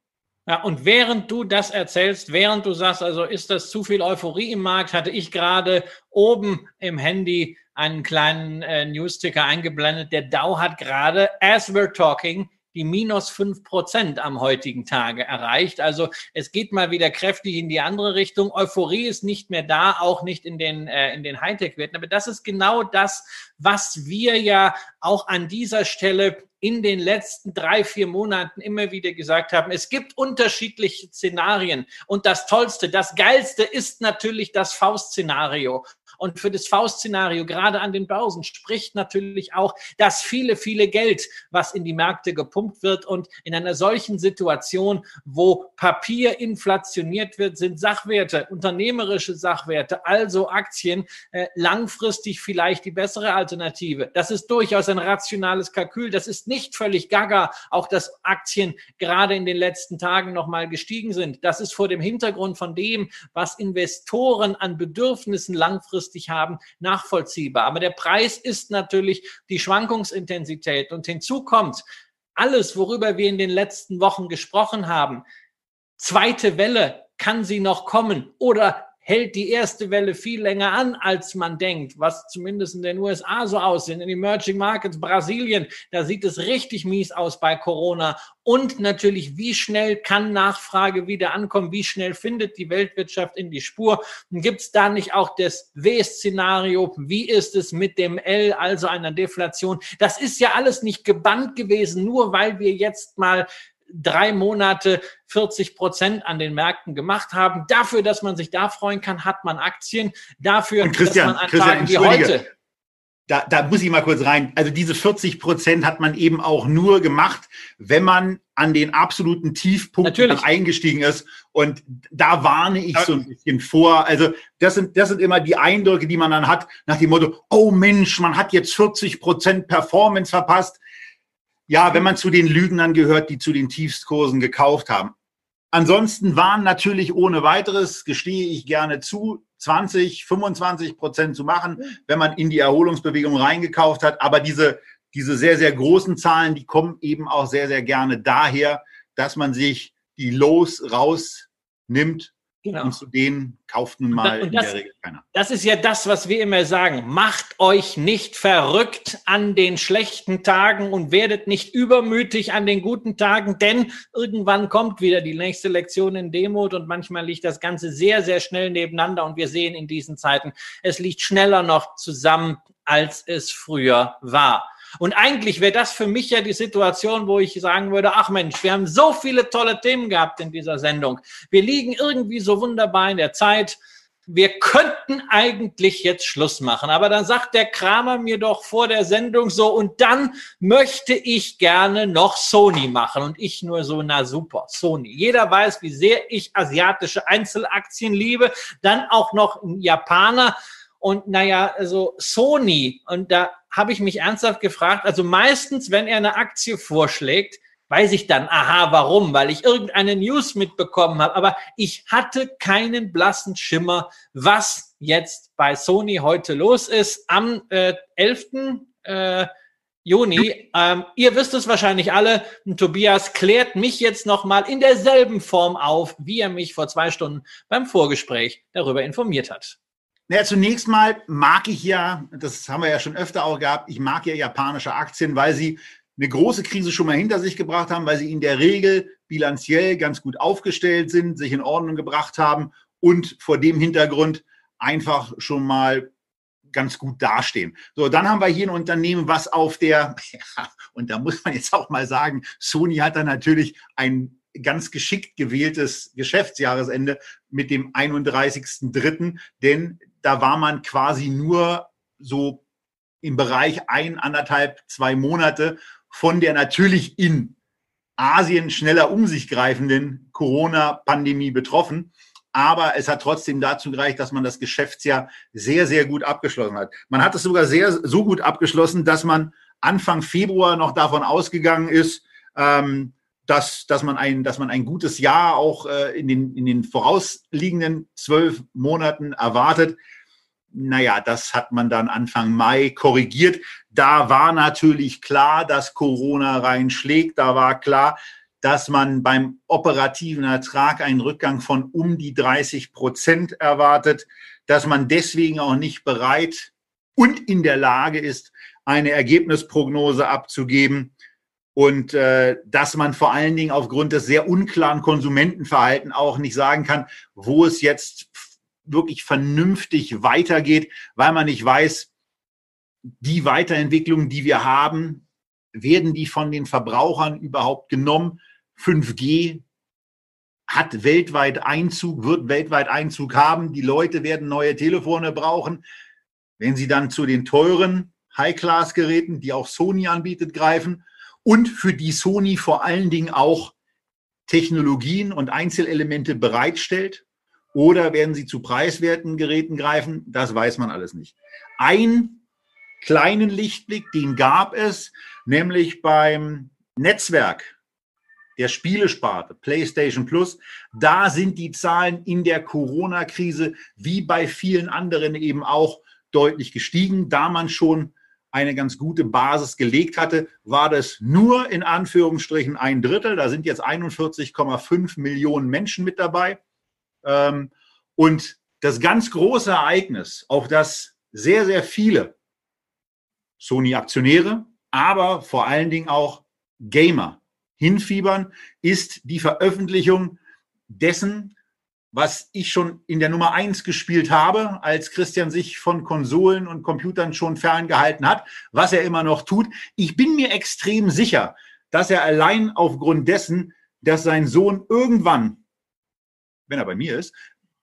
Ja, und während du das erzählst, während du sagst, also ist das zu viel Euphorie im Markt, hatte ich gerade oben im Handy einen kleinen äh, News-Ticker eingeblendet. Der Dow hat gerade, as we're talking, die minus fünf Prozent am heutigen Tage erreicht. Also es geht mal wieder kräftig in die andere Richtung. Euphorie ist nicht mehr da, auch nicht in den, äh, in den Hightech-Werten. Aber das ist genau das, was wir ja auch an dieser Stelle in den letzten drei, vier Monaten immer wieder gesagt haben, es gibt unterschiedliche Szenarien. Und das Tollste, das Geilste ist natürlich das V-Szenario. Und für das V-Szenario, gerade an den Börsen, spricht natürlich auch das viele, viele Geld, was in die Märkte gepumpt wird. Und in einer solchen Situation, wo Papier inflationiert wird, sind Sachwerte, unternehmerische Sachwerte, also Aktien, äh, langfristig vielleicht die bessere Alternative. Das ist durchaus ein rationales Kalkül. Das ist nicht völlig gaga, auch dass Aktien gerade in den letzten Tagen nochmal gestiegen sind. Das ist vor dem Hintergrund von dem, was Investoren an Bedürfnissen langfristig langfristig haben, nachvollziehbar. Aber der Preis ist natürlich die Schwankungsintensität. Und hinzu kommt alles, worüber wir in den letzten Wochen gesprochen haben. Zweite Welle, kann sie noch kommen? Oder hält die erste Welle viel länger an, als man denkt, was zumindest in den USA so aussieht. In Emerging Markets, Brasilien, da sieht es richtig mies aus bei Corona. Und natürlich, wie schnell kann Nachfrage wieder ankommen? Wie schnell findet die Weltwirtschaft in die Spur? Gibt es da nicht auch das W-Szenario? Wie ist es mit dem L, also einer Deflation? Das ist ja alles nicht gebannt gewesen, nur weil wir jetzt mal drei Monate 40 Prozent an den Märkten gemacht haben. Dafür, dass man sich da freuen kann, hat man Aktien. Dafür, dass man an Tagen wie heute da, da muss ich mal kurz rein. Also diese 40 Prozent hat man eben auch nur gemacht, wenn man an den absoluten Tiefpunkten eingestiegen ist. Und da warne ich so ein bisschen vor. Also das sind, das sind immer die Eindrücke, die man dann hat, nach dem Motto, oh Mensch, man hat jetzt 40 Prozent Performance verpasst Ja, wenn man zu den Lügnern gehört, die zu den Tiefstkursen gekauft haben. Ansonsten waren natürlich ohne weiteres, gestehe ich gerne zu, 20, 25 Prozent zu machen, wenn man in die Erholungsbewegung reingekauft hat. Aber diese, diese sehr, sehr großen Zahlen, die kommen eben auch sehr, sehr gerne daher, dass man sich die Lows rausnimmt Genau. Und zu denen kauft nun mal das, in der Regel keiner. Das ist ja das, was wir immer sagen. Macht euch nicht verrückt an den schlechten Tagen und werdet nicht übermütig an den guten Tagen, denn irgendwann kommt wieder die nächste Lektion in Demut und manchmal liegt das Ganze sehr, sehr schnell nebeneinander und wir sehen in diesen Zeiten, es liegt schneller noch zusammen, als es früher war. Und eigentlich wäre das für mich ja die Situation, wo ich sagen würde, ach Mensch, wir haben so viele tolle Themen gehabt in dieser Sendung. Wir liegen irgendwie so wunderbar in der Zeit. Wir könnten eigentlich jetzt Schluss machen. Aber dann sagt der Kramer mir doch vor der Sendung so, und dann möchte ich gerne noch Sony machen. Und ich nur so, na super, Sony. Jeder weiß, wie sehr ich asiatische Einzelaktien liebe. Dann auch noch ein Japaner. Und naja, also Sony, und da habe ich mich ernsthaft gefragt, also meistens, wenn er eine Aktie vorschlägt, weiß ich dann, aha, warum? Weil ich irgendeine News mitbekommen habe. Aber ich hatte keinen blassen Schimmer, was jetzt bei Sony heute los ist. Am äh, 11. Äh, Juni. Ähm, ihr wisst es wahrscheinlich alle. Tobias klärt mich jetzt nochmal in derselben Form auf, wie er mich vor zwei Stunden beim Vorgespräch darüber informiert hat. Naja, zunächst mal mag ich ja, das haben wir ja schon öfter auch gehabt, ich mag ja japanische Aktien, weil sie eine große Krise schon mal hinter sich gebracht haben, weil sie in der Regel bilanziell ganz gut aufgestellt sind, sich in Ordnung gebracht haben und vor dem Hintergrund einfach schon mal ganz gut dastehen. So, dann haben wir hier ein Unternehmen, was auf der, ja, und da muss man jetzt auch mal sagen, Sony hat da natürlich ein ganz geschickt gewähltes Geschäftsjahresende mit dem 31.3., denn da war man quasi nur so im Bereich ein, anderthalb, zwei Monate von der natürlich in Asien schneller um sich greifenden Corona-Pandemie betroffen. Aber es hat trotzdem dazu gereicht, dass man das Geschäftsjahr sehr, sehr gut abgeschlossen hat. Man hat es sogar sehr, so gut abgeschlossen, dass man Anfang Februar noch davon ausgegangen ist, ähm, dass, dass, man ein, dass man ein gutes Jahr auch äh, in, den, in den vorausliegenden zwölf Monaten erwartet. Naja, das hat man dann Anfang Mai korrigiert. Da war natürlich klar, dass Corona reinschlägt. Da war klar, dass man beim operativen Ertrag einen Rückgang von um die 30 Prozent erwartet, dass man deswegen auch nicht bereit und in der Lage ist, eine Ergebnisprognose abzugeben und äh, dass man vor allen Dingen aufgrund des sehr unklaren Konsumentenverhalten auch nicht sagen kann, wo es jetzt wirklich vernünftig weitergeht, weil man nicht weiß, die Weiterentwicklungen, die wir haben, werden die von den Verbrauchern überhaupt genommen? 5G hat weltweit Einzug, wird weltweit Einzug haben. Die Leute werden neue Telefone brauchen. Wenn sie dann zu den teuren High-Class-Geräten, die auch Sony anbietet, greifen, und für die Sony vor allen Dingen auch Technologien und Einzelelemente bereitstellt? Oder werden sie zu preiswerten Geräten greifen? Das weiß man alles nicht. Ein kleinen Lichtblick, den gab es, nämlich beim Netzwerk der Spielesparte, PlayStation Plus. Da sind die Zahlen in der Corona-Krise wie bei vielen anderen eben auch deutlich gestiegen, da man schon eine ganz gute Basis gelegt hatte, war das nur in Anführungsstrichen ein Drittel. Da sind jetzt 41,5 Millionen Menschen mit dabei. Ähm, und das ganz große Ereignis, auf das sehr, sehr viele Sony-Aktionäre, aber vor allen Dingen auch Gamer hinfiebern, ist die Veröffentlichung dessen, was ich schon in der Nummer eins gespielt habe, als Christian sich von Konsolen und Computern schon ferngehalten hat, was er immer noch tut. Ich bin mir extrem sicher, dass er allein aufgrund dessen, dass sein Sohn irgendwann, wenn er bei mir ist,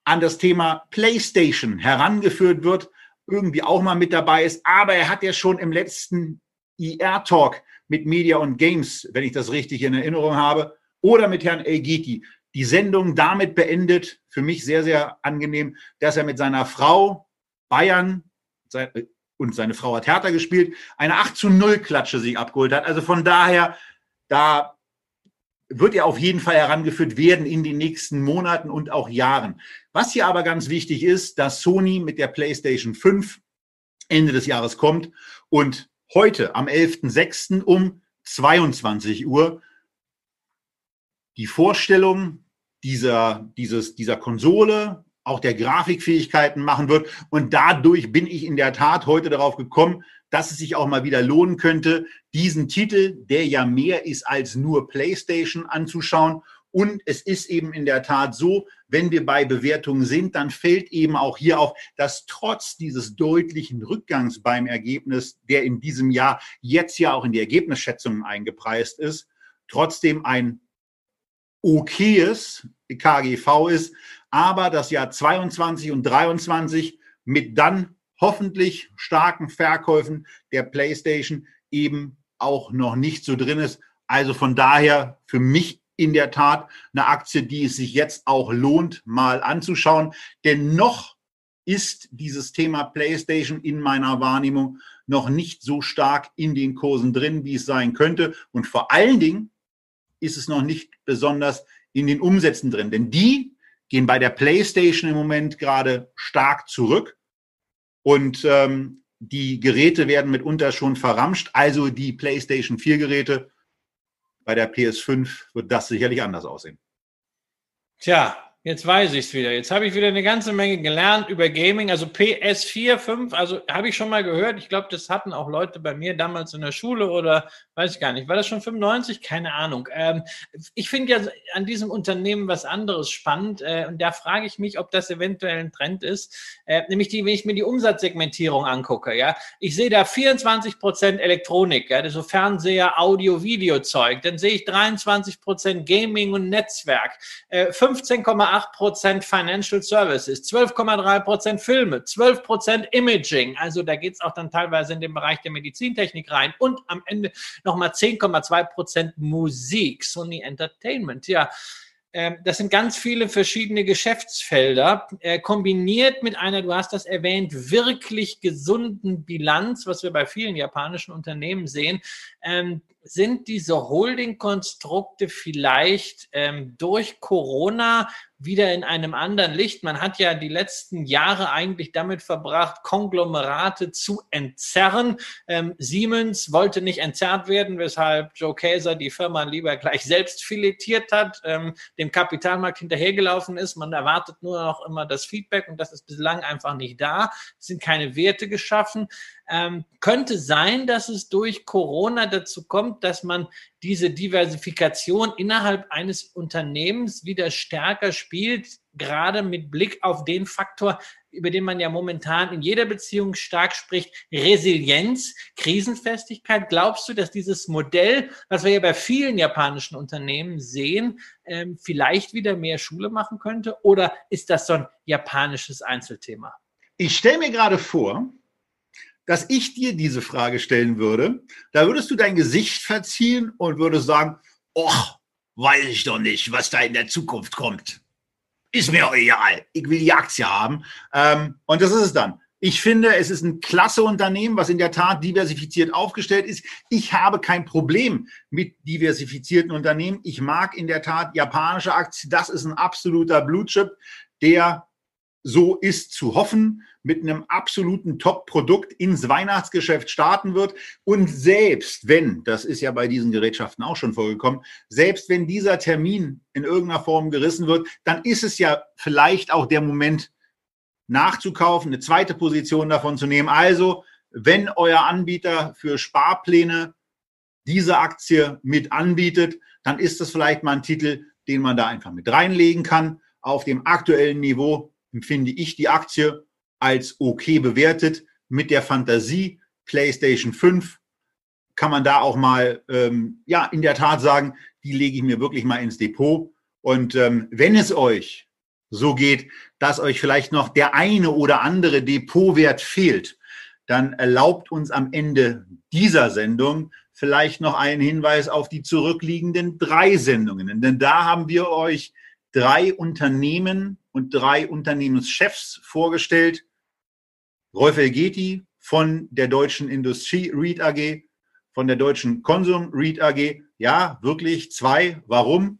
an das Thema PlayStation herangeführt wird, irgendwie auch mal mit dabei ist. Aber er hat ja schon im letzten IR-Talk mit Media und Games, wenn ich das richtig in Erinnerung habe, oder mit Herrn Elgeti die Sendung damit beendet, für mich sehr, sehr angenehm, dass er mit seiner Frau Bayern, und seine Frau hat Hertha gespielt, eine 8 zu 0 Klatsche sich abgeholt hat. Also von daher, da wird er auf jeden Fall herangeführt werden in den nächsten Monaten und auch Jahren. Was hier aber ganz wichtig ist, dass Sony mit der PlayStation 5 Ende des Jahres kommt und heute am 11.06. um 22 Uhr die Vorstellung dieser, dieses, dieser Konsole, auch der Grafikfähigkeiten machen wird. Und dadurch bin ich in der Tat heute darauf gekommen, dass es sich auch mal wieder lohnen könnte, diesen Titel, der ja mehr ist als nur PlayStation, anzuschauen. Und es ist eben in der Tat so, wenn wir bei Bewertungen sind, dann fällt eben auch hier auf, dass trotz dieses deutlichen Rückgangs beim Ergebnis, der in diesem Jahr jetzt ja auch in die Ergebnisschätzungen eingepreist ist, trotzdem ein okayes KGV ist, aber das Jahr 22 und 23 mit dann hoffentlich starken Verkäufen der PlayStation eben auch noch nicht so drin ist. Also von daher für mich in der Tat eine Aktie, die es sich jetzt auch lohnt, mal anzuschauen. Denn noch ist dieses Thema PlayStation in meiner Wahrnehmung noch nicht so stark in den Kursen drin, wie es sein könnte. Und vor allen Dingen ist es noch nicht besonders in den Umsätzen drin. Denn die gehen bei der PlayStation im Moment gerade stark zurück. Und ähm, die Geräte werden mitunter schon verramscht. Also die PlayStation 4 Geräte. Bei der PS5 wird das sicherlich anders aussehen. Tja, Jetzt weiß ich es wieder. Jetzt habe ich wieder eine ganze Menge gelernt über Gaming. Also PS4, 5, also habe ich schon mal gehört. Ich glaube, das hatten auch Leute bei mir damals in der Schule oder weiß ich gar nicht. War das schon 95? Keine Ahnung. Ähm, ich finde ja an diesem Unternehmen was anderes spannend. Äh, und da frage ich mich, ob das eventuell ein Trend ist. Äh, nämlich die, wenn ich mir die Umsatzsegmentierung angucke. Ja, ich sehe da 24 Prozent Elektronik, ja, so Fernseher, Audio, Video-Zeug. Dann sehe ich 23 Prozent Gaming und Netzwerk. Äh, 15,8 8% Financial Services, 12,3% Filme, 12% Imaging. Also da geht es auch dann teilweise in den Bereich der Medizintechnik rein und am Ende nochmal 10,2% Musik, Sony Entertainment. Ja, ähm, das sind ganz viele verschiedene Geschäftsfelder, äh, kombiniert mit einer, du hast das erwähnt, wirklich gesunden Bilanz, was wir bei vielen japanischen Unternehmen sehen. Ähm, sind diese Holding-Konstrukte vielleicht ähm, durch Corona wieder in einem anderen Licht. Man hat ja die letzten Jahre eigentlich damit verbracht, Konglomerate zu entzerren. Ähm, Siemens wollte nicht entzerrt werden, weshalb Joe Käser die Firma lieber gleich selbst filetiert hat, ähm, dem Kapitalmarkt hinterhergelaufen ist. Man erwartet nur noch immer das Feedback und das ist bislang einfach nicht da. Es sind keine Werte geschaffen. Ähm, könnte sein, dass es durch Corona dazu kommt, dass man diese Diversifikation innerhalb eines Unternehmens wieder stärker spielt, gerade mit Blick auf den Faktor, über den man ja momentan in jeder Beziehung stark spricht, Resilienz, Krisenfestigkeit. Glaubst du, dass dieses Modell, was wir ja bei vielen japanischen Unternehmen sehen, ähm, vielleicht wieder mehr Schule machen könnte? Oder ist das so ein japanisches Einzelthema? Ich stelle mir gerade vor, dass ich dir diese Frage stellen würde, da würdest du dein Gesicht verziehen und würdest sagen, och, weiß ich doch nicht, was da in der Zukunft kommt. Ist mir egal. Ich will die Aktie haben. Ähm, und das ist es dann. Ich finde, es ist ein klasse Unternehmen, was in der Tat diversifiziert aufgestellt ist. Ich habe kein Problem mit diversifizierten Unternehmen. Ich mag in der Tat japanische Aktien. Das ist ein absoluter Blue Chip, der so ist zu hoffen, mit einem absoluten Top-Produkt ins Weihnachtsgeschäft starten wird. Und selbst wenn, das ist ja bei diesen Gerätschaften auch schon vorgekommen, selbst wenn dieser Termin in irgendeiner Form gerissen wird, dann ist es ja vielleicht auch der Moment, nachzukaufen, eine zweite Position davon zu nehmen. Also, wenn euer Anbieter für Sparpläne diese Aktie mit anbietet, dann ist das vielleicht mal ein Titel, den man da einfach mit reinlegen kann. Auf dem aktuellen Niveau empfinde ich die Aktie als okay bewertet. Mit der Fantasie PlayStation 5 kann man da auch mal, ähm, ja, in der Tat sagen, die lege ich mir wirklich mal ins Depot. Und ähm, wenn es euch so geht, dass euch vielleicht noch der eine oder andere Depotwert fehlt, dann erlaubt uns am Ende dieser Sendung vielleicht noch einen Hinweis auf die zurückliegenden drei Sendungen. Denn da haben wir euch drei Unternehmen und drei Unternehmenschefs vorgestellt, Rolf Elgeti, von der deutschen Industrie Read AG, von der deutschen Konsum Read AG. Ja, wirklich zwei. Warum?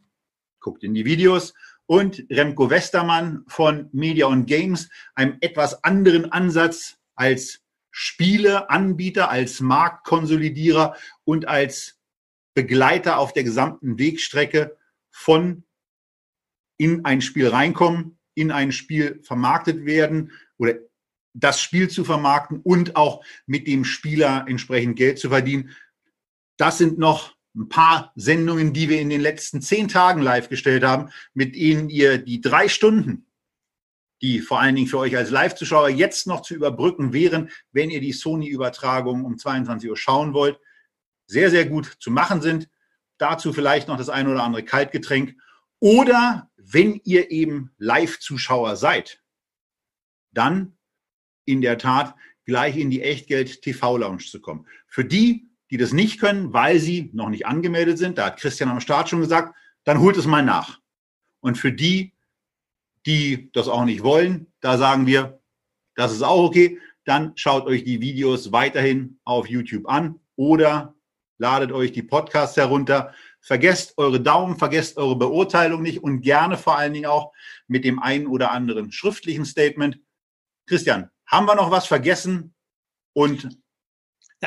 Guckt in die Videos. Und Remco Westermann von Media und Games, einem etwas anderen Ansatz als Spieleanbieter, als Marktkonsolidierer und als Begleiter auf der gesamten Wegstrecke von in ein Spiel reinkommen, in ein Spiel vermarktet werden oder das Spiel zu vermarkten und auch mit dem Spieler entsprechend Geld zu verdienen. Das sind noch ein paar Sendungen, die wir in den letzten zehn Tagen live gestellt haben, mit denen ihr die drei Stunden die vor allen Dingen für euch als Live-Zuschauer jetzt noch zu überbrücken wären, wenn ihr die Sony-Übertragung um 22 Uhr schauen wollt, sehr, sehr gut zu machen sind. Dazu vielleicht noch das ein oder andere Kaltgetränk. Oder wenn ihr eben Live-Zuschauer seid, dann in der Tat gleich in die Echtgeld-TV-Lounge zu kommen. Für die, die das nicht können, weil sie noch nicht angemeldet sind, da hat Christian am Start schon gesagt, dann holt es mal nach. Und für die, die das auch nicht wollen, da sagen wir, das ist auch okay. Dann schaut euch die Videos weiterhin auf YouTube an oder ladet euch die Podcasts herunter. Vergesst eure Daumen, vergesst eure Beurteilung nicht und gerne vor allen Dingen auch mit dem einen oder anderen schriftlichen Statement. Christian, haben wir noch was vergessen? Und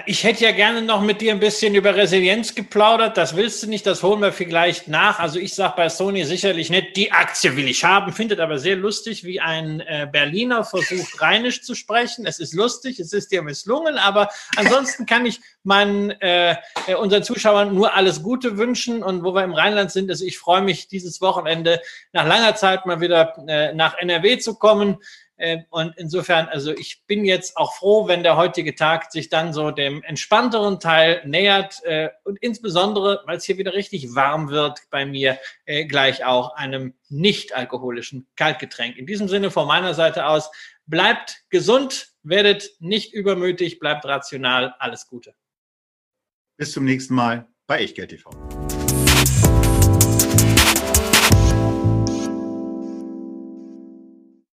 ich hätte ja gerne noch mit dir ein bisschen über Resilienz geplaudert. Das willst du nicht, das holen wir vielleicht nach. Also ich sage bei Sony sicherlich nicht, die Aktie will ich haben, findet aber sehr lustig, wie ein äh, Berliner versucht, rheinisch zu sprechen. Es ist lustig, es ist dir misslungen, aber ansonsten kann ich meinen, äh, äh, unseren Zuschauern nur alles Gute wünschen. Und wo wir im Rheinland sind, also ich freue mich, dieses Wochenende nach langer Zeit mal wieder äh, nach NRW zu kommen. Ähm, und insofern, also ich bin jetzt auch froh, wenn der heutige Tag sich dann so dem entspannteren Teil nähert äh, und insbesondere, weil es hier wieder richtig warm wird, bei mir äh, gleich auch einem nicht alkoholischen Kaltgetränk. In diesem Sinne von meiner Seite aus, bleibt gesund, werdet nicht übermütig, bleibt rational. Alles Gute. Bis zum nächsten Mal bei Echtgeld TV.